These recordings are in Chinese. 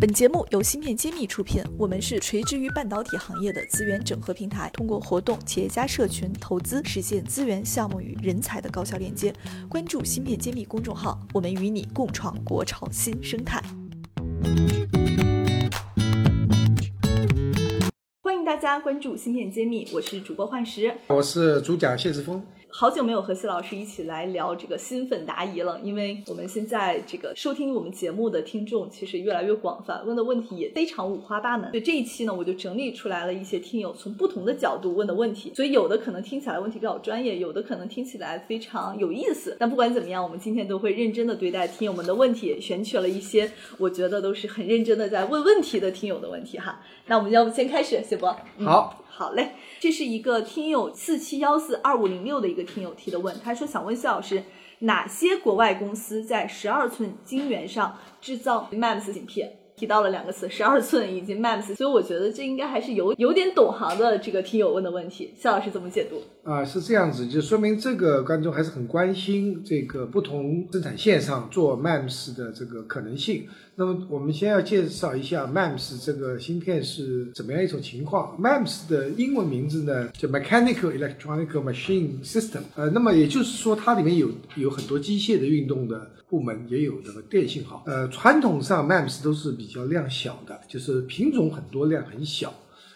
本节目由芯片揭秘出品，我们是垂直于半导体行业的资源整合平台，通过活动、企业家社群、投资，实现资源、项目与人才的高效链接。关注芯片揭秘公众号，我们与你共创国潮新生态。欢迎大家关注芯片揭秘，我是主播幻石，我是主讲谢志峰。好久没有和谢老师一起来聊这个新粉答疑了，因为我们现在这个收听我们节目的听众其实越来越广泛，问的问题也非常五花八门。所以这一期呢，我就整理出来了一些听友从不同的角度问的问题，所以有的可能听起来问题比较专业，有的可能听起来非常有意思。但不管怎么样，我们今天都会认真的对待听友们的问题，选取了一些我觉得都是很认真的在问问题的听友的问题哈。那我们要不先开始，谢博？好。好嘞，这是一个听友四七幺四二五零六的一个听友提的问，他说想问谢老师，哪些国外公司在十二寸晶圆上制造 MEMS 芯片？提到了两个词，十二寸以及 MEMS，所以我觉得这应该还是有有点懂行的这个听友问的问题，肖老师怎么解读？啊，是这样子，就说明这个观众还是很关心这个不同生产线上做 MEMS 的这个可能性。那么我们先要介绍一下 MEMS 这个芯片是怎么样一种情况。MEMS 的英文名字呢叫 Mechanical Electronic Machine System，呃，那么也就是说它里面有有很多机械的运动的部门，也有这个电信号。呃，传统上 MEMS 都是比比较量小的，就是品种很多，量很小，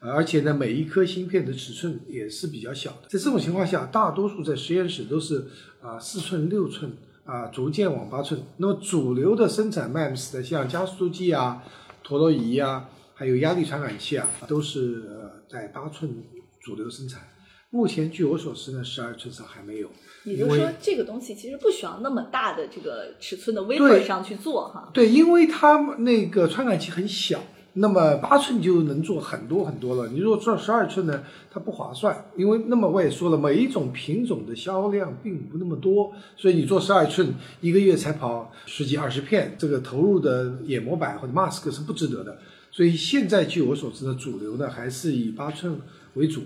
而且呢每一颗芯片的尺寸也是比较小的。在这种情况下，大多数在实验室都是啊四寸、六寸。啊，逐渐往八寸。那么主流的生产 MEMS 的，像加速器啊、陀螺仪啊，还有压力传感器啊，都是呃在八寸主流生产。目前据我所知呢，十二寸上还没有。也就是说，这个东西其实不需要那么大的这个尺寸的微波上去做哈。对，因为它那个传感器很小。那么八寸就能做很多很多了。你如果做十二寸呢，它不划算，因为那么我也说了，每一种品种的销量并不那么多，所以你做十二寸一个月才跑十几二十片，这个投入的眼模板或者 mask 是不值得的。所以现在据我所知呢主流呢，还是以八寸为主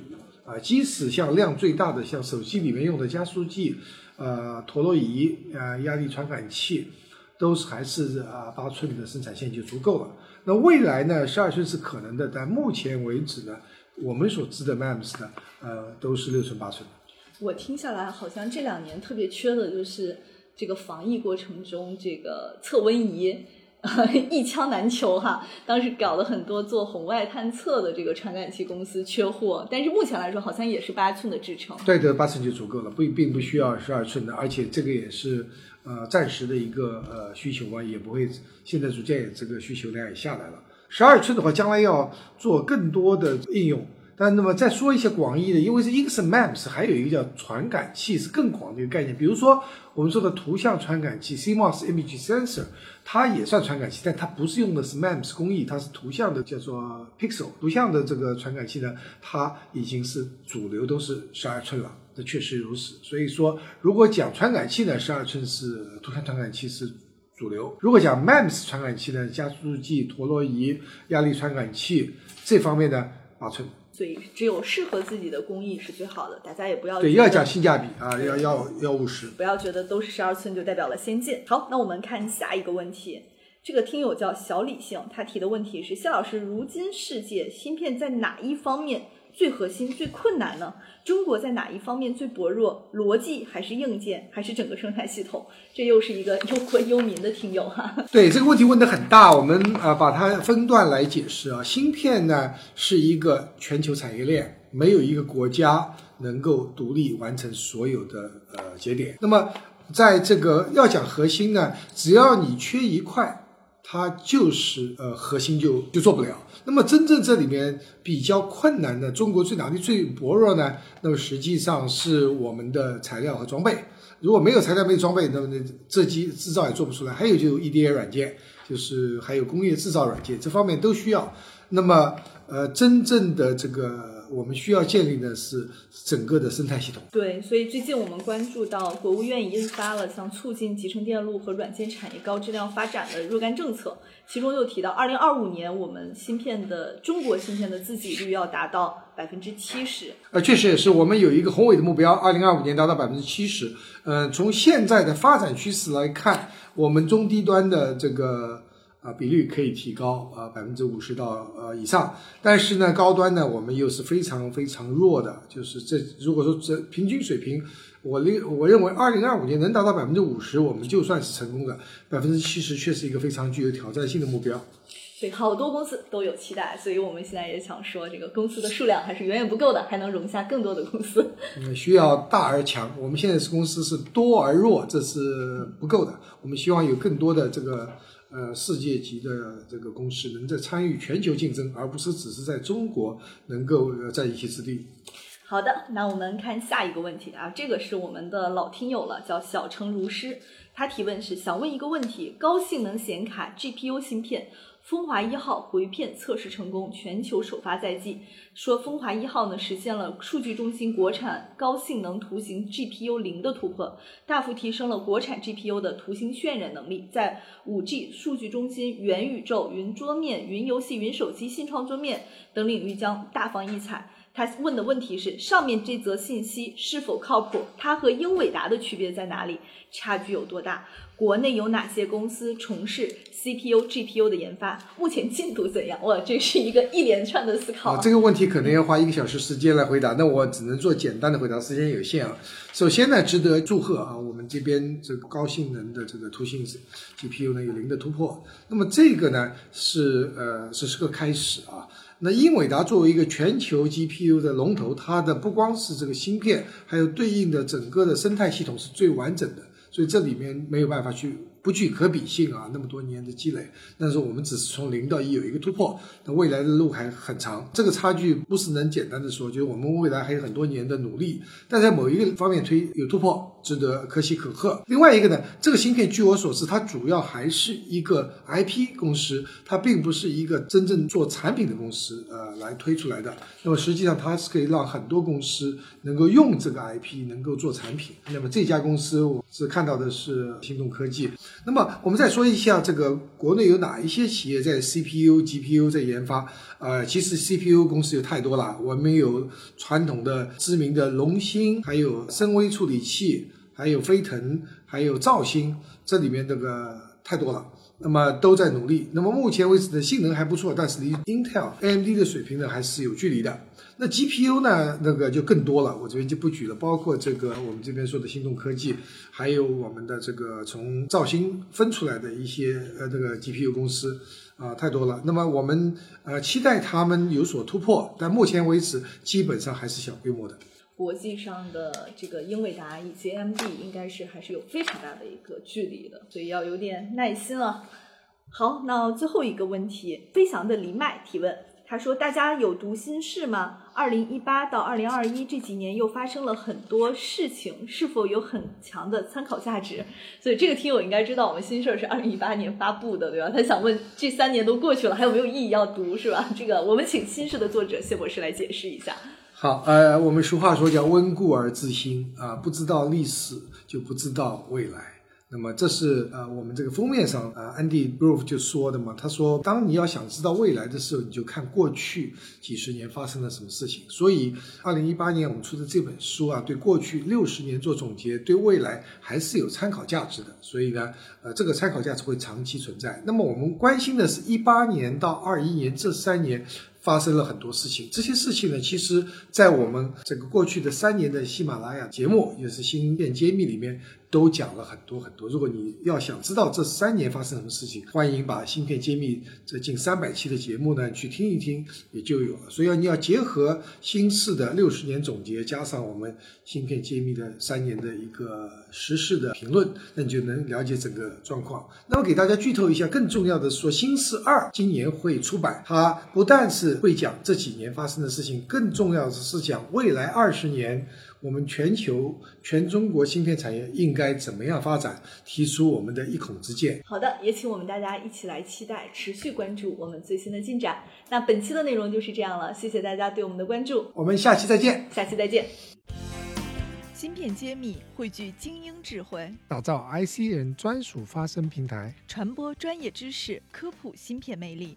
啊。即使像量最大的，像手机里面用的加速器、呃陀螺仪、呃压力传感器，都是还是啊八寸的生产线就足够了。那未来呢？十二寸是可能的，但目前为止呢，我们所知的 MEMS 呢，呃，都是六寸八寸。我听下来，好像这两年特别缺的就是这个防疫过程中这个测温仪，一枪难求哈。当时搞了很多做红外探测的这个传感器公司缺货，但是目前来说，好像也是八寸的制程。对的，八寸就足够了，不并不需要十二寸的，而且这个也是。呃，暂时的一个呃需求啊，也不会，现在逐渐这个需求量也下来了。十二寸的话，将来要做更多的应用。但那么再说一些广义的，因为是 i n s MEMS，还有一个叫传感器，是更广的一个概念。比如说我们说的图像传感器 CMOS Image Sensor，它也算传感器，但它不是用的是 MEMS 工艺，它是图像的叫做 Pixel 图像的这个传感器呢，它已经是主流都是十二寸了。这确实如此。所以说，如果讲传感器呢，十二寸是图像传感器是主流；如果讲 MEMS 传感器呢，加速器、陀螺仪、压力传感器这方面呢，八寸。所以只有适合自己的工艺是最好的，大家也不要对要讲性价比啊，要要要务实，不要觉得都是十二寸就代表了先进。好，那我们看下一个问题，这个听友叫小理性，他提的问题是：谢老师，如今世界芯片在哪一方面最核心、最困难呢？中国在哪一方面最薄弱？逻辑还是硬件，还是整个生态系统？这又是一个忧国忧民的听友哈。对这个问题问得很大，我们啊把它分段来解释啊。芯片呢是一个全球产业链，没有一个国家能够独立完成所有的呃节点。那么在这个要讲核心呢，只要你缺一块。它就是呃核心就就做不了。那么真正这里面比较困难的，中国最哪里最薄弱呢？那么实际上是我们的材料和装备。如果没有材料没有装备，那么这机制造也做不出来。还有就 EDA 软件，就是还有工业制造软件这方面都需要。那么呃真正的这个。我们需要建立的是整个的生态系统。对，所以最近我们关注到国务院印发了像促进集成电路和软件产业高质量发展的若干政策，其中又提到，二零二五年我们芯片的中国芯片的自给率要达到百分之七十。呃，确实也是，我们有一个宏伟的目标，二零二五年达到百分之七十。嗯，从现在的发展趋势来看，我们中低端的这个啊，比率可以提高啊百分之五十到呃以上，但是呢，高端呢我们又是非常非常弱的，就是这如果说这平均水平，我认我认为二零二五年能达到百分之五十，我们就算是成功的，百分之七十却是一个非常具有挑战性的目标。所以好多公司都有期待，所以我们现在也想说，这个公司的数量还是远远不够的，还能容下更多的公司。嗯，需要大而强。我们现在是公司是多而弱，这是不够的。我们希望有更多的这个。呃，世界级的这个公司能在参与全球竞争，而不是只是在中国能够在一席之地。好的，那我们看下一个问题啊，这个是我们的老听友了，叫小城如诗，他提问是想问一个问题：高性能显卡 GPU 芯片。风华一号回片测试成功，全球首发在即。说风华一号呢实现了数据中心国产高性能图形 GPU 零的突破，大幅提升了国产 GPU 的图形渲染能力，在 5G 数据中心、元宇宙、云桌面、云游戏、云手机、新创桌面等领域将大放异彩。他问的问题是：上面这则信息是否靠谱？它和英伟达的区别在哪里？差距有多大？国内有哪些公司从事 CPU、GPU 的研发？目前进度怎样？哇，这是一个一连串的思考。这个问题可能要花一个小时时间来回答，那我只能做简单的回答，时间有限啊。首先呢，值得祝贺啊，我们这边这个高性能的这个图形 GPU 呢有零的突破。那么这个呢是呃只是个开始啊。那英伟达作为一个全球 GPU 的龙头，它的不光是这个芯片，还有对应的整个的生态系统是最完整的。所以这里面没有办法去不具可比性啊，那么多年的积累，但是我们只是从零到一有一个突破，那未来的路还很长，这个差距不是能简单的说，就是我们未来还有很多年的努力，但在某一个方面推有突破，值得可喜可贺。另外一个呢，这个芯片据我所知，它主要还是一个 IP 公司，它并不是一个真正做产品的公司，呃，来推出来的。那么实际上它是可以让很多公司能够用这个 IP 能够做产品。那么这家公司我是看到的是心动科技。那么我们再说一下，这个国内有哪一些企业在 CPU、GPU 在研发？呃，其实 CPU 公司有太多了，我们有传统的知名的龙芯，还有深威处理器，还有飞腾，还有兆芯，这里面这个太多了。那么都在努力。那么目前为止的性能还不错，但是离 Intel、AMD 的水平呢还是有距离的。那 GPU 呢，那个就更多了，我这边就不举了。包括这个我们这边说的心动科技，还有我们的这个从兆芯分出来的一些呃这个 GPU 公司啊，太多了。那么我们呃期待他们有所突破，但目前为止基本上还是小规模的。国际上的这个英伟达以及 AMD 应该是还是有非常大的一个距离的，所以要有点耐心了。好，那最后一个问题，飞翔的黎麦提问。他说：“大家有读心事吗？二零一八到二零二一这几年又发生了很多事情，是否有很强的参考价值？”所以这个听友应该知道，我们新事是二零一八年发布的，对吧？他想问，这三年都过去了，还有没有意义要读，是吧？这个我们请新事的作者谢博士来解释一下。好，呃，我们俗话说叫温故而知新啊，不知道历史就不知道未来。那么这是呃我们这个封面上呃 Andy Grove 就说的嘛，他说当你要想知道未来的时候，你就看过去几十年发生了什么事情。所以二零一八年我们出的这本书啊，对过去六十年做总结，对未来还是有参考价值的。所以呢，呃这个参考价值会长期存在。那么我们关心的是一八年到二一年这三年。发生了很多事情，这些事情呢，其实，在我们整个过去的三年的喜马拉雅节目，也是芯片揭秘里面，都讲了很多很多。如果你要想知道这三年发生什么事情，欢迎把芯片揭秘这近三百期的节目呢去听一听，也就有了。所以你要结合新式的六十年总结，加上我们芯片揭秘的三年的一个时事的评论，那你就能了解整个状况。那么给大家剧透一下，更重要的说，新式二今年会出版，它不但是会讲这几年发生的事情，更重要的是讲未来二十年我们全球全中国芯片产业应该怎么样发展，提出我们的一孔之见。好的，也请我们大家一起来期待，持续关注我们最新的进展。那本期的内容就是这样了，谢谢大家对我们的关注，我们下期再见，下期再见。芯片揭秘汇聚精英智慧，打造 IC 人专属发声平台，传播专业知识，科普芯片魅力。